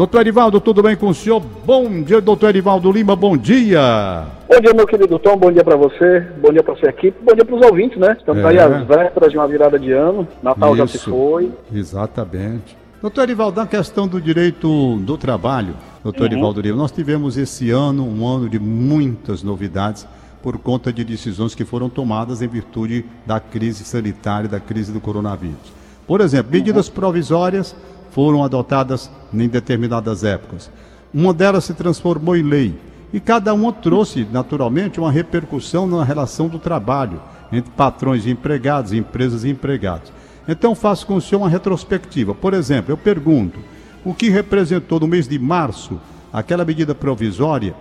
Doutor Erivaldo, tudo bem com o senhor? Bom dia, doutor Erivaldo Lima, bom dia. Bom dia, meu querido Tom, bom dia para você, bom dia para sua equipe, bom dia para os ouvintes, né? Estamos é. aí às vésperas de uma virada de ano, Natal Isso, já se foi. Exatamente. Doutor Erivaldo, na questão do direito do trabalho, doutor uhum. Erivaldo Lima, nós tivemos esse ano um ano de muitas novidades por conta de decisões que foram tomadas em virtude da crise sanitária, da crise do coronavírus. Por exemplo, medidas uhum. provisórias foram adotadas em determinadas épocas. Uma delas se transformou em lei. E cada uma trouxe, naturalmente, uma repercussão na relação do trabalho entre patrões e empregados, empresas e empregados. Então, faço com o senhor uma retrospectiva. Por exemplo, eu pergunto: o que representou no mês de março aquela medida provisória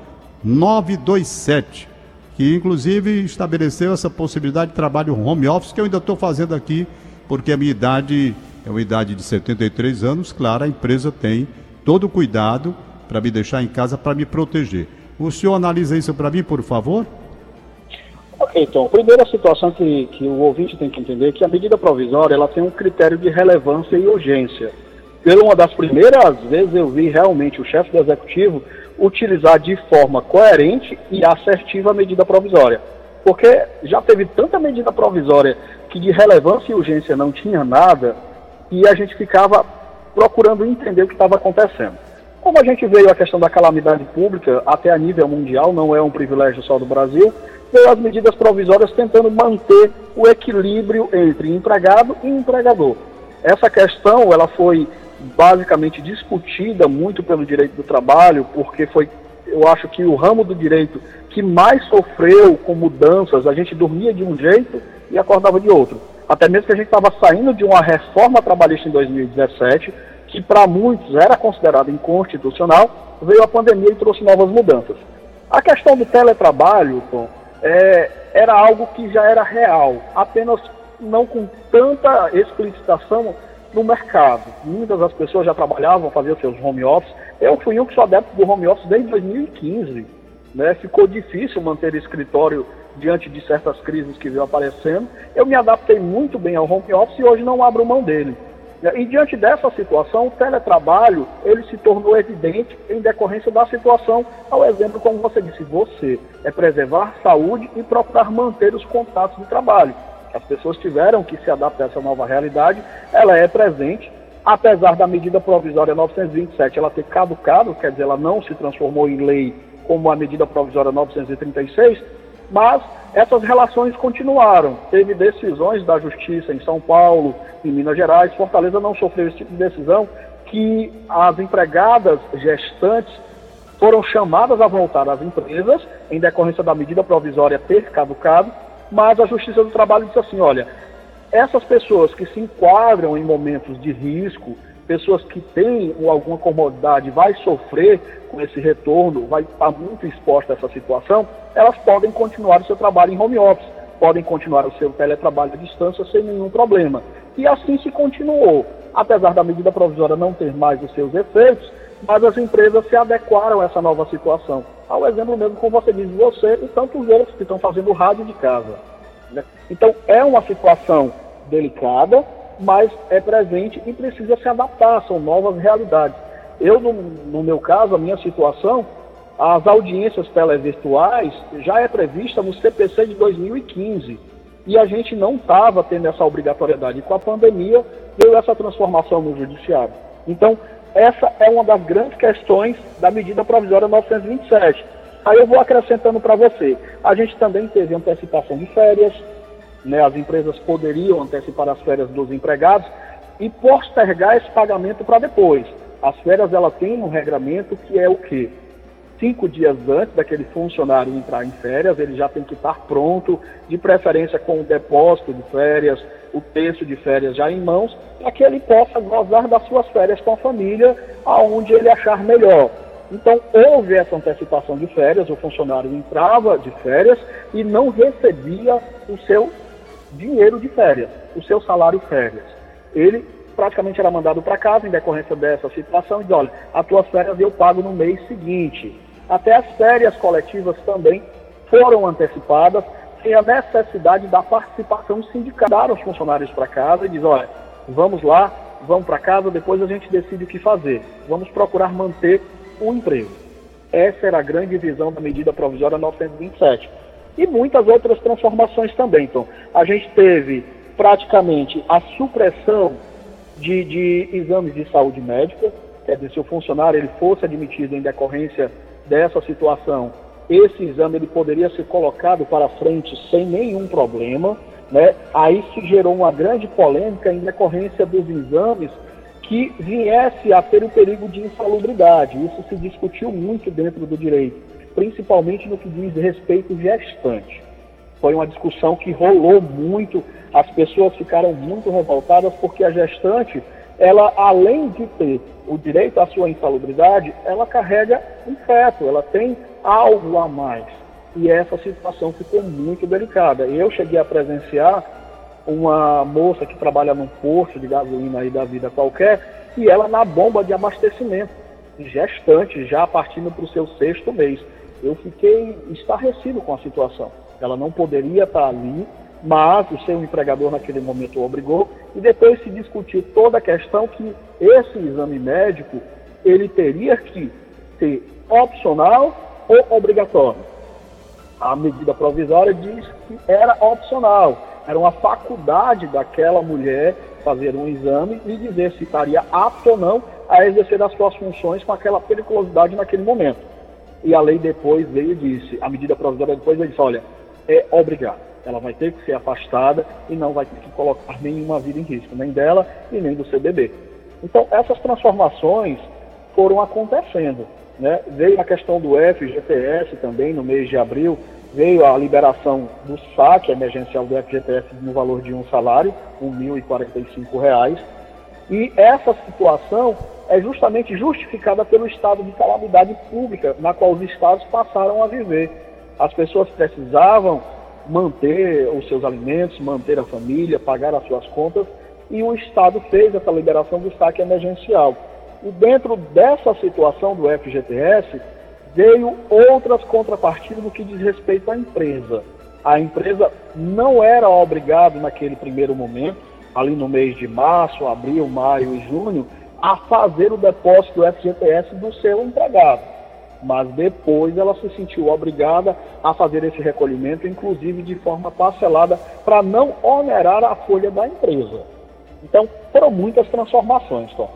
927, que inclusive estabeleceu essa possibilidade de trabalho home office, que eu ainda estou fazendo aqui, porque a minha idade é uma idade de 73 anos, claro, a empresa tem todo o cuidado para me deixar em casa para me proteger. O senhor analisa isso para mim, por favor? Ok, então, primeira situação que, que o ouvinte tem que entender é que a medida provisória ela tem um critério de relevância e urgência. Pela uma das primeiras vezes eu vi realmente o chefe do executivo utilizar de forma coerente e assertiva a medida provisória. Porque já teve tanta medida provisória que de relevância e urgência não tinha nada, e a gente ficava procurando entender o que estava acontecendo. Como a gente veio a questão da calamidade pública até a nível mundial, não é um privilégio só do Brasil, veio as medidas provisórias tentando manter o equilíbrio entre empregado e empregador. Essa questão ela foi basicamente discutida muito pelo direito do trabalho, porque foi, eu acho que o ramo do direito que mais sofreu com mudanças, a gente dormia de um jeito e acordava de outro até mesmo que a gente estava saindo de uma reforma trabalhista em 2017, que para muitos era considerada inconstitucional, veio a pandemia e trouxe novas mudanças. A questão do teletrabalho, Tom, é, era algo que já era real, apenas não com tanta explicitação no mercado. Muitas das pessoas já trabalhavam, faziam seus home office. Eu fui um que sou adepto do home office desde 2015. Né? Ficou difícil manter escritório diante de certas crises que veio aparecendo. Eu me adaptei muito bem ao home office e hoje não abro mão dele. E diante dessa situação, o teletrabalho ele se tornou evidente em decorrência da situação, ao exemplo, como você disse, você é preservar saúde e procurar manter os contatos de trabalho. As pessoas tiveram que se adaptar a essa nova realidade, ela é presente, apesar da medida provisória 927 ela ter caducado, quer dizer, ela não se transformou em lei como a medida provisória 936, mas essas relações continuaram. Teve decisões da Justiça em São Paulo, em Minas Gerais, Fortaleza não sofreu esse tipo de decisão, que as empregadas gestantes foram chamadas a voltar às empresas, em decorrência da medida provisória ter caducado, mas a Justiça do Trabalho disse assim: olha, essas pessoas que se enquadram em momentos de risco, pessoas que têm alguma comodidade vai sofrer com esse retorno, vai estar muito exposta a essa situação, elas podem continuar o seu trabalho em home office, podem continuar o seu teletrabalho à distância sem nenhum problema. E assim se continuou. Apesar da medida provisória não ter mais os seus efeitos, mas as empresas se adequaram a essa nova situação. Ao exemplo mesmo, como você diz, você e tantos outros que estão fazendo rádio de casa. Né? Então, é uma situação delicada, mas é presente e precisa se adaptar, são novas realidades. Eu, no, no meu caso, a minha situação, as audiências televirtuais já é prevista no CPC de 2015 e a gente não estava tendo essa obrigatoriedade. E com a pandemia veio essa transformação no judiciário. Então, essa é uma das grandes questões da medida provisória 927. Aí eu vou acrescentando para você. A gente também teve antecipação de férias, né, as empresas poderiam antecipar as férias dos empregados e postergar esse pagamento para depois. As férias ela tem um regramento que é o quê? Cinco dias antes daquele funcionário entrar em férias, ele já tem que estar pronto, de preferência com o depósito de férias, o texto de férias já em mãos, para que ele possa gozar das suas férias com a família, aonde ele achar melhor. Então, houve essa antecipação de férias, o funcionário entrava de férias e não recebia o seu dinheiro de férias, o seu salário férias. Ele praticamente era mandado para casa em decorrência dessa situação e diz, olha, as tuas férias eu pago no mês seguinte. Até as férias coletivas também foram antecipadas sem a necessidade da participação sindical. Dar os funcionários para casa e diz, olha, vamos lá, vamos para casa, depois a gente decide o que fazer. Vamos procurar manter o emprego. Essa era a grande visão da medida provisória 927. E muitas outras transformações também. Então, a gente teve praticamente a supressão de, de exames de saúde médica, quer dizer, se o funcionário ele fosse admitido em decorrência dessa situação, esse exame ele poderia ser colocado para frente sem nenhum problema. Né? Aí se gerou uma grande polêmica em decorrência dos exames que viesse a ter o perigo de insalubridade. Isso se discutiu muito dentro do direito, principalmente no que diz respeito gestante. Foi uma discussão que rolou muito, as pessoas ficaram muito revoltadas porque a gestante, ela além de ter o direito à sua insalubridade, ela carrega um feto, ela tem algo a mais. E essa situação ficou muito delicada. Eu cheguei a presenciar uma moça que trabalha num posto de gasolina aí da vida qualquer, e ela na bomba de abastecimento, gestante, já partindo para o seu sexto mês. Eu fiquei estarrecido com a situação. Ela não poderia estar ali, mas o seu empregador naquele momento obrigou, e depois se discutiu toda a questão que esse exame médico ele teria que ser opcional ou obrigatório. A medida provisória diz que era opcional, era uma faculdade daquela mulher fazer um exame e dizer se estaria apto ou não a exercer as suas funções com aquela periculosidade naquele momento. E a lei depois veio e disse, a medida provisória depois veio disse, olha, é obrigado. Ela vai ter que ser afastada e não vai ter que colocar nenhuma vida em risco, nem dela e nem do seu bebê. Então, essas transformações foram acontecendo. Né? Veio a questão do FGTS também no mês de abril, veio a liberação do saque emergencial do FGTS no valor de um salário, R$ 1.045. E essa situação é justamente justificada pelo estado de calamidade pública na qual os estados passaram a viver. As pessoas precisavam manter os seus alimentos, manter a família, pagar as suas contas, e o Estado fez essa liberação do saque emergencial. E dentro dessa situação do FGTS, veio outras contrapartidas no que diz respeito à empresa. A empresa não era obrigada naquele primeiro momento, ali no mês de março, abril, maio e junho, a fazer o depósito do FGTS do seu empregado. Mas depois ela se sentiu obrigada a fazer esse recolhimento, inclusive de forma parcelada, para não onerar a folha da empresa. Então, foram muitas transformações, Tom.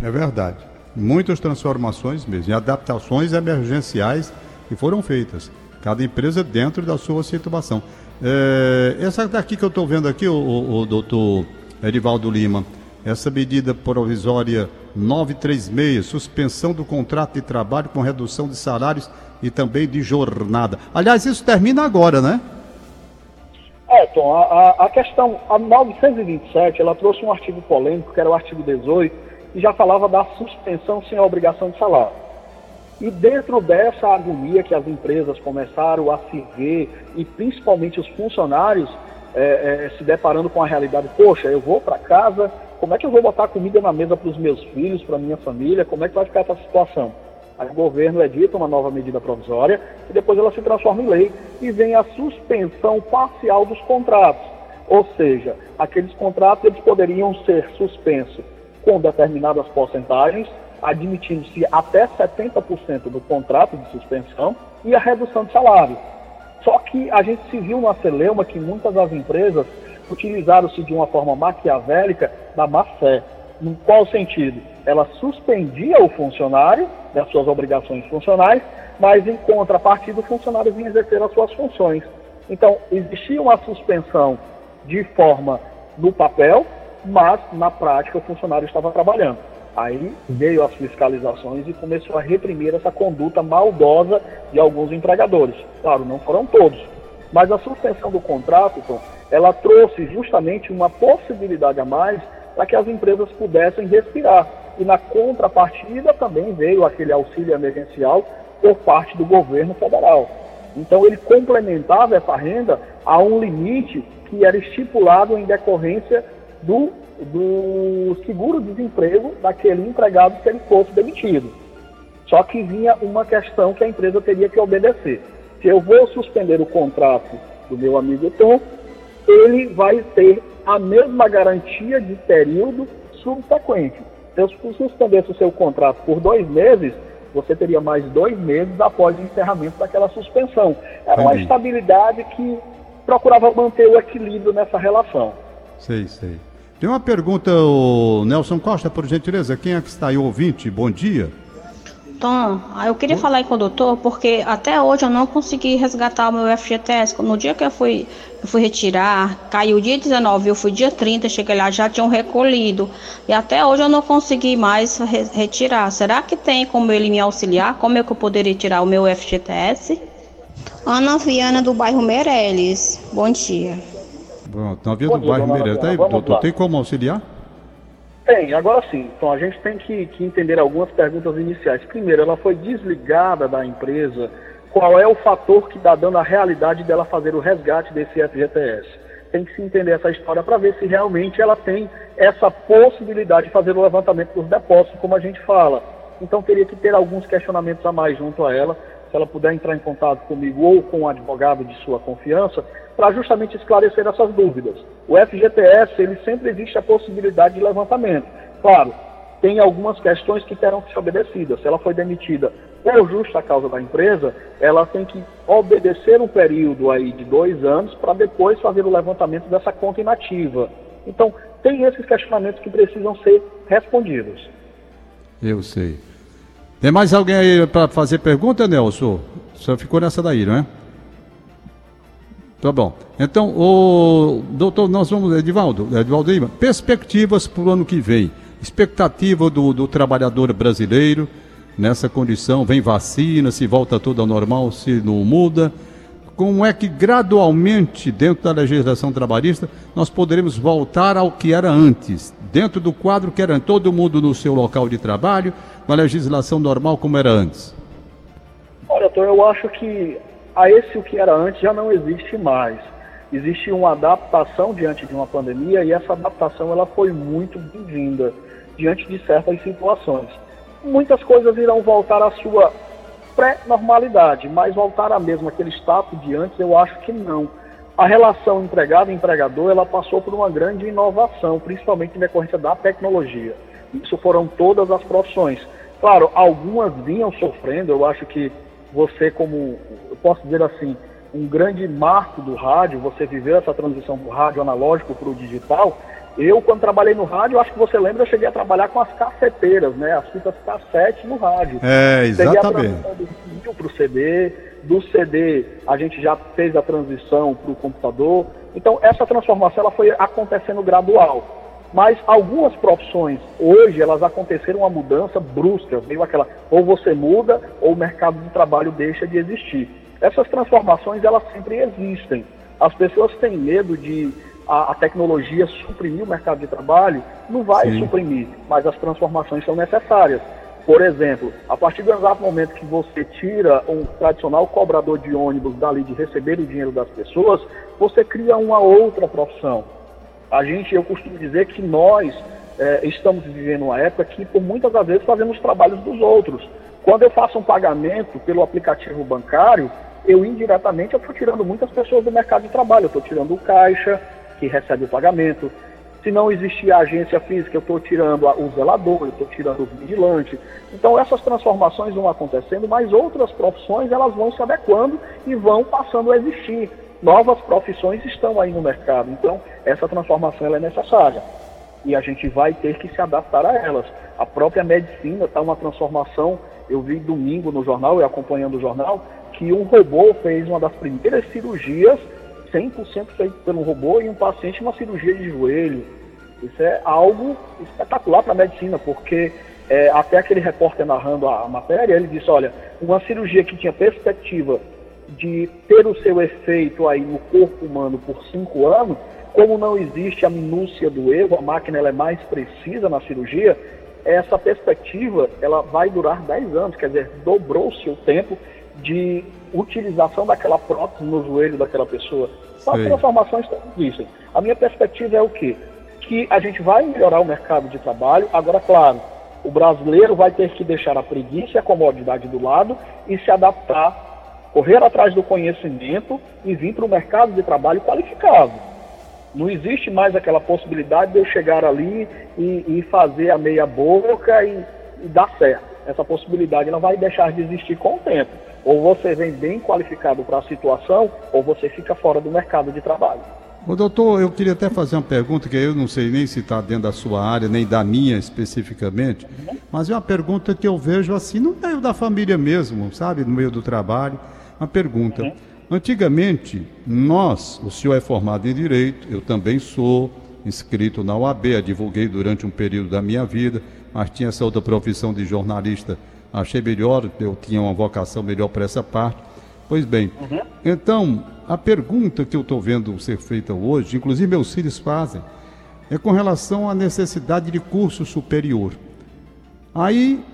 É verdade. Muitas transformações mesmo, e adaptações emergenciais que foram feitas. Cada empresa dentro da sua situação. É, essa daqui que eu estou vendo aqui, o, o, o doutor Erivaldo Lima, essa medida provisória 936, suspensão do contrato de trabalho com redução de salários e também de jornada. Aliás, isso termina agora, né? É, Tom, a, a questão, a 927, ela trouxe um artigo polêmico, que era o artigo 18, e já falava da suspensão sem a obrigação de salário. E dentro dessa agonia que as empresas começaram a se ver, e principalmente os funcionários é, é, se deparando com a realidade, poxa, eu vou para casa, como é que eu vou botar comida na mesa para os meus filhos, para minha família, como é que vai ficar essa situação? Aí o governo edita uma nova medida provisória e depois ela se transforma em lei e vem a suspensão parcial dos contratos. Ou seja, aqueles contratos eles poderiam ser suspensos com determinadas porcentagens, admitindo-se até 70% do contrato de suspensão e a redução de salário. Só que a gente se viu uma celeuma que muitas das empresas utilizaram-se de uma forma maquiavélica da má fé. Em qual sentido? Ela suspendia o funcionário das suas obrigações funcionais, mas em contrapartida o funcionário vinha exercer as suas funções. Então, existia uma suspensão de forma no papel, mas na prática o funcionário estava trabalhando. Aí veio as fiscalizações e começou a reprimir essa conduta maldosa de alguns empregadores. Claro, não foram todos, mas a suspensão do contrato, Tom, ela trouxe justamente uma possibilidade a mais para que as empresas pudessem respirar. E na contrapartida também veio aquele auxílio emergencial por parte do governo federal. Então ele complementava essa renda a um limite que era estipulado em decorrência do, do seguro-desemprego daquele empregado se ele fosse demitido. Só que vinha uma questão que a empresa teria que obedecer. Se eu vou suspender o contrato do meu amigo Tom, ele vai ter a mesma garantia de período subsequente. Se eu suspendesse o seu contrato por dois meses, você teria mais dois meses após o encerramento daquela suspensão. Era uma estabilidade que procurava manter o equilíbrio nessa relação. Sei, sei. Tem uma pergunta, o Nelson Costa, por gentileza. Quem é que está aí, ouvinte? Bom dia. Tom, eu queria falar aí com o doutor, porque até hoje eu não consegui resgatar o meu FGTS. No dia que eu fui, eu fui retirar, caiu dia 19, eu fui dia 30, cheguei lá, já tinham recolhido. E até hoje eu não consegui mais re retirar. Será que tem como ele me auxiliar? Como é que eu poderia tirar o meu FGTS? Ana Viana, do bairro Meirelles. Bom dia. Pronto, Ana Viana do bairro Meirelles. Tá aí, doutor, tem como auxiliar? Tem, agora sim. Então a gente tem que, que entender algumas perguntas iniciais. Primeiro, ela foi desligada da empresa. Qual é o fator que está dando a realidade dela fazer o resgate desse FGTS? Tem que se entender essa história para ver se realmente ela tem essa possibilidade de fazer o levantamento dos depósitos, como a gente fala. Então teria que ter alguns questionamentos a mais junto a ela se ela puder entrar em contato comigo ou com um advogado de sua confiança, para justamente esclarecer essas dúvidas. O FGTS, ele sempre existe a possibilidade de levantamento. Claro, tem algumas questões que terão que ser obedecidas. Se ela foi demitida por justa causa da empresa, ela tem que obedecer um período aí de dois anos para depois fazer o levantamento dessa conta inativa. Então, tem esses questionamentos que precisam ser respondidos. Eu sei. Tem mais alguém aí para fazer pergunta, Nelson? Só ficou nessa daí, não é? Tá bom. Então, o doutor, nós vamos, Edivaldo, Edivaldo Lima, perspectivas para o ano que vem. Expectativa do, do trabalhador brasileiro nessa condição, vem vacina, se volta tudo ao normal, se não muda. Como é que gradualmente, dentro da legislação trabalhista, nós poderemos voltar ao que era antes, dentro do quadro que era todo mundo no seu local de trabalho, uma legislação normal como era antes? Olha, doutor, eu acho que a esse o que era antes já não existe mais. Existe uma adaptação diante de uma pandemia e essa adaptação ela foi muito bem-vinda diante de certas situações. Muitas coisas irão voltar à sua pré-normalidade, mas voltar a mesmo aquele status de antes, eu acho que não. A relação empregado-empregador ela passou por uma grande inovação, principalmente em decorrência da tecnologia. Isso foram todas as profissões. Claro, algumas vinham sofrendo, eu acho que você, como, eu posso dizer assim, um grande marco do rádio, você viveu essa transição do rádio analógico para o digital. Eu, quando trabalhei no rádio, acho que você lembra, eu cheguei a trabalhar com as cafeteiras, né? As fitas cassete no rádio. É, exatamente. do para o CD, do CD a gente já fez a transição para o computador. Então, essa transformação ela foi acontecendo gradual. Mas algumas profissões, hoje, elas aconteceram uma mudança brusca, meio aquela, ou você muda, ou o mercado de trabalho deixa de existir. Essas transformações, elas sempre existem. As pessoas têm medo de a, a tecnologia suprimir o mercado de trabalho, não vai Sim. suprimir, mas as transformações são necessárias. Por exemplo, a partir do exato momento que você tira um tradicional cobrador de ônibus dali de receber o dinheiro das pessoas, você cria uma outra profissão a gente, eu costumo dizer que nós é, estamos vivendo uma época que, por muitas das vezes, fazemos trabalhos dos outros. Quando eu faço um pagamento pelo aplicativo bancário, eu indiretamente estou tirando muitas pessoas do mercado de trabalho. Eu estou tirando o caixa, que recebe o pagamento. Se não existir a agência física, eu estou tirando o zelador, eu estou tirando o vigilante. Então essas transformações vão acontecendo, mas outras profissões elas vão se adequando e vão passando a existir novas profissões estão aí no mercado. Então, essa transformação é necessária. E a gente vai ter que se adaptar a elas. A própria medicina está uma transformação. Eu vi domingo no jornal, e acompanhando o jornal, que um robô fez uma das primeiras cirurgias 100% feito pelo robô e um paciente uma cirurgia de joelho. Isso é algo espetacular para a medicina, porque é, até aquele repórter narrando a matéria, ele disse, olha, uma cirurgia que tinha perspectiva de ter o seu efeito aí no corpo humano por cinco anos, como não existe a minúcia do erro, a máquina ela é mais precisa na cirurgia, essa perspectiva ela vai durar 10 anos, quer dizer, dobrou-se o tempo de utilização daquela prótese no joelho daquela pessoa. As transformações estão existem. A minha perspectiva é o quê? Que a gente vai melhorar o mercado de trabalho, agora, claro, o brasileiro vai ter que deixar a preguiça e a comodidade do lado e se adaptar correr atrás do conhecimento e vir para o mercado de trabalho qualificado. Não existe mais aquela possibilidade de eu chegar ali e, e fazer a meia boca e, e dar certo. Essa possibilidade ela vai deixar de existir com o tempo. Ou você vem bem qualificado para a situação, ou você fica fora do mercado de trabalho. Ô, doutor, eu queria até fazer uma pergunta que eu não sei nem se está dentro da sua área, nem da minha especificamente, mas é uma pergunta que eu vejo assim no meio da família mesmo, sabe? No meio do trabalho. Uma pergunta. Uhum. Antigamente, nós, o senhor é formado em Direito, eu também sou, inscrito na OAB, advoguei durante um período da minha vida, mas tinha essa outra profissão de jornalista achei melhor, eu tinha uma vocação melhor para essa parte. Pois bem, uhum. então, a pergunta que eu estou vendo ser feita hoje, inclusive meus filhos fazem, é com relação à necessidade de curso superior. Aí,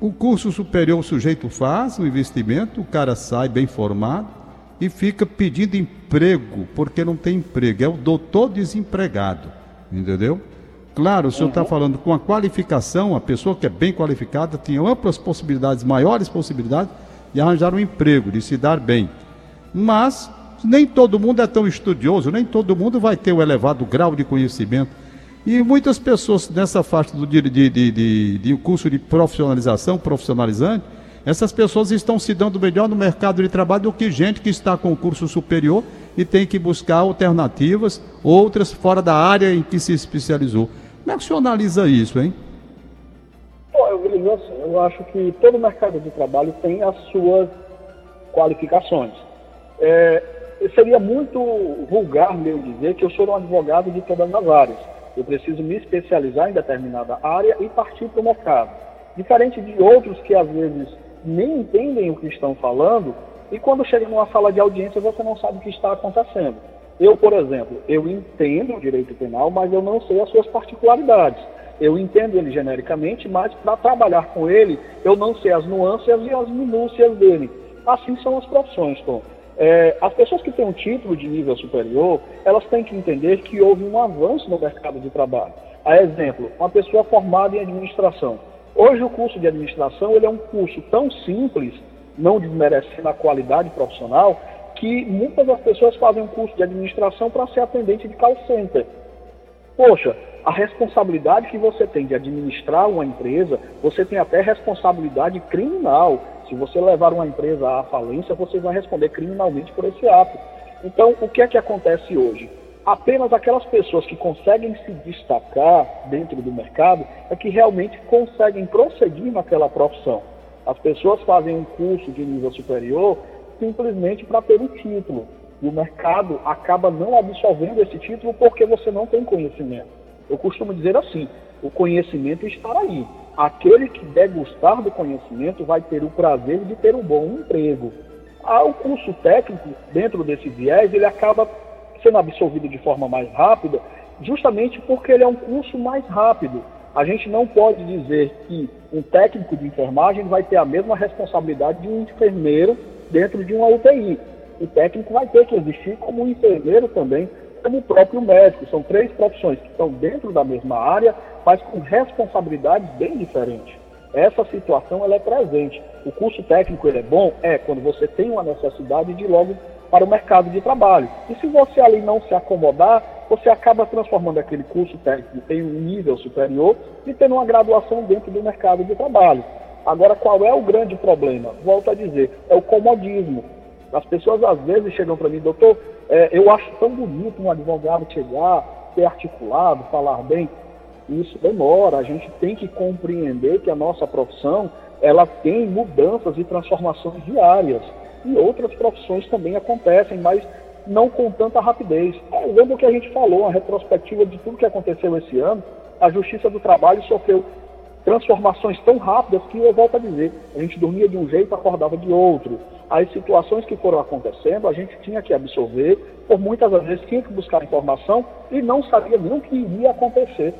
o curso superior o sujeito faz, o investimento, o cara sai bem formado e fica pedindo emprego, porque não tem emprego. É o doutor desempregado, entendeu? Claro, o senhor está uhum. falando com a qualificação, a pessoa que é bem qualificada tem amplas possibilidades, maiores possibilidades de arranjar um emprego, de se dar bem. Mas nem todo mundo é tão estudioso, nem todo mundo vai ter o um elevado grau de conhecimento. E muitas pessoas nessa faixa do, de, de, de, de curso de profissionalização, profissionalizante, essas pessoas estão se dando melhor no mercado de trabalho do que gente que está com curso superior e tem que buscar alternativas, outras fora da área em que se especializou. Como é que o senhor analisa isso, hein? Eu, eu acho que todo mercado de trabalho tem as suas qualificações. É, seria muito vulgar meu dizer que eu sou um advogado de todas as áreas. Eu preciso me especializar em determinada área e partir para o mercado. Diferente de outros que às vezes nem entendem o que estão falando e quando chega numa sala de audiência você não sabe o que está acontecendo. Eu, por exemplo, eu entendo o direito penal, mas eu não sei as suas particularidades. Eu entendo ele genericamente, mas para trabalhar com ele, eu não sei as nuances e as minúcias dele. Assim são as profissões, Tom. É, as pessoas que têm um título de nível superior, elas têm que entender que houve um avanço no mercado de trabalho. A exemplo, uma pessoa formada em administração. Hoje o curso de administração ele é um curso tão simples, não desmerecendo a qualidade profissional, que muitas das pessoas fazem um curso de administração para ser atendente de call center. Poxa, a responsabilidade que você tem de administrar uma empresa, você tem até responsabilidade criminal. Se você levar uma empresa à falência, você vai responder criminalmente por esse ato. Então, o que é que acontece hoje? Apenas aquelas pessoas que conseguem se destacar dentro do mercado é que realmente conseguem prosseguir naquela profissão. As pessoas fazem um curso de nível superior simplesmente para ter um título. E o mercado acaba não absorvendo esse título porque você não tem conhecimento. Eu costumo dizer assim: o conhecimento está aí. Aquele que degustar do conhecimento vai ter o prazer de ter um bom emprego. Ah, o curso técnico, dentro desse viés, ele acaba sendo absorvido de forma mais rápida, justamente porque ele é um curso mais rápido. A gente não pode dizer que um técnico de enfermagem vai ter a mesma responsabilidade de um enfermeiro dentro de uma UTI. O técnico vai ter que existir como um enfermeiro também, como o próprio médico. São três profissões que estão dentro da mesma área, mas com responsabilidades bem diferentes. Essa situação ela é presente. O curso técnico ele é bom? É, quando você tem uma necessidade de ir logo para o mercado de trabalho. E se você ali não se acomodar, você acaba transformando aquele curso técnico em um nível superior e tendo uma graduação dentro do mercado de trabalho. Agora, qual é o grande problema? Volto a dizer, é o comodismo. As pessoas às vezes chegam para mim, doutor, é, eu acho tão bonito um advogado chegar, ser articulado, falar bem. Isso demora, a gente tem que compreender que a nossa profissão ela tem mudanças e transformações diárias. E outras profissões também acontecem, mas não com tanta rapidez. É, lembra que a gente falou, a retrospectiva de tudo que aconteceu esse ano, a Justiça do Trabalho sofreu transformações tão rápidas que eu volto a dizer, a gente dormia de um jeito, acordava de outro. As situações que foram acontecendo, a gente tinha que absorver, por muitas vezes tinha que buscar informação e não sabia nem o que iria acontecer.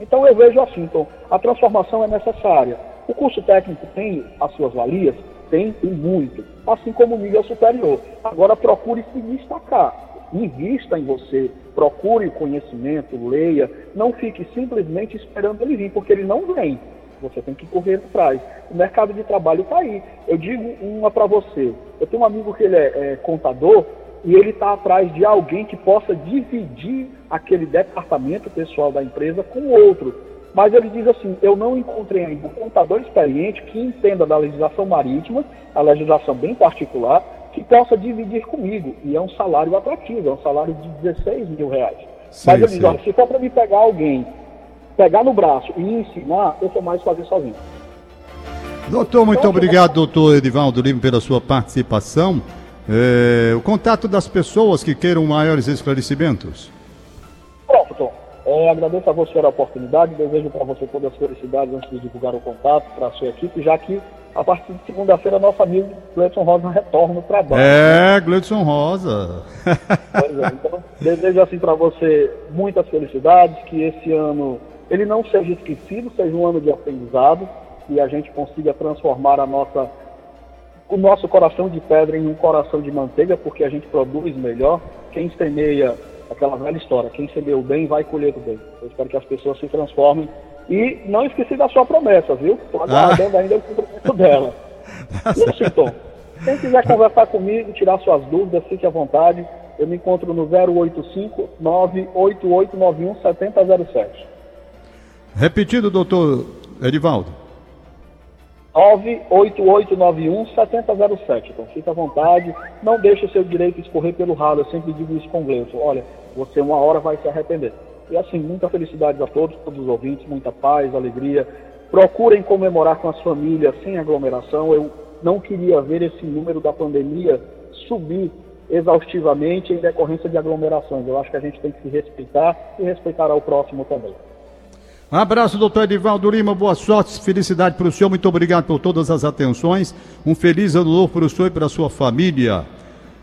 Então eu vejo assim, então, a transformação é necessária. O curso técnico tem as suas valias? Tem e muito, assim como o nível superior. Agora procure se destacar invista em você, procure o conhecimento, leia, não fique simplesmente esperando ele vir, porque ele não vem. Você tem que correr atrás. O mercado de trabalho está aí. Eu digo uma para você. Eu tenho um amigo que ele é, é, contador e ele está atrás de alguém que possa dividir aquele departamento pessoal da empresa com outro. Mas ele diz assim: eu não encontrei ainda um contador experiente que entenda da legislação marítima, a legislação bem particular, que possa dividir comigo. E é um salário atrativo, é um salário de 16 mil reais. Sim, Mas ele diz: olha, se for para me pegar alguém, pegar no braço e ensinar, eu sou mais fazer sozinho. Doutor, muito então, obrigado, doutor Edivaldo Lima, pela sua participação. É, o contato das pessoas que queiram maiores esclarecimentos. É, agradeço a você pela oportunidade, desejo para você todas as felicidades antes de divulgar o contato para a sua equipe, já que a partir de segunda-feira nosso amigo Gleudson Rosa retorna no trabalho. É, Gleudson Rosa. pois é, então desejo assim para você muitas felicidades, que esse ano ele não seja esquecido, seja um ano de aprendizado, que a gente consiga transformar a nossa o nosso coração de pedra em um coração de manteiga, porque a gente produz melhor. Quem semeia, aquela velha história, quem semeia o bem vai colher o bem. Eu espero que as pessoas se transformem. E não esqueci da sua promessa, viu? Estou aguardando ah. ainda o cumprimento dela. E assim, Tom, quem quiser conversar comigo, tirar suas dúvidas, fique à vontade. Eu me encontro no 085 98891 7007. Repetido, doutor Edivaldo. 98891-7007. Então fica à vontade, não deixe o seu direito escorrer pelo ralo. Eu sempre digo isso com o. Olha, você uma hora vai se arrepender. E assim, muita felicidade a todos, todos os ouvintes, muita paz, alegria. Procurem comemorar com as famílias sem aglomeração. Eu não queria ver esse número da pandemia subir exaustivamente em decorrência de aglomerações. Eu acho que a gente tem que se respeitar e respeitar ao próximo também. Um abraço, doutor Edivaldo Lima. Boa sorte, felicidade para o senhor. Muito obrigado por todas as atenções. Um feliz ano novo para o senhor e para a sua família.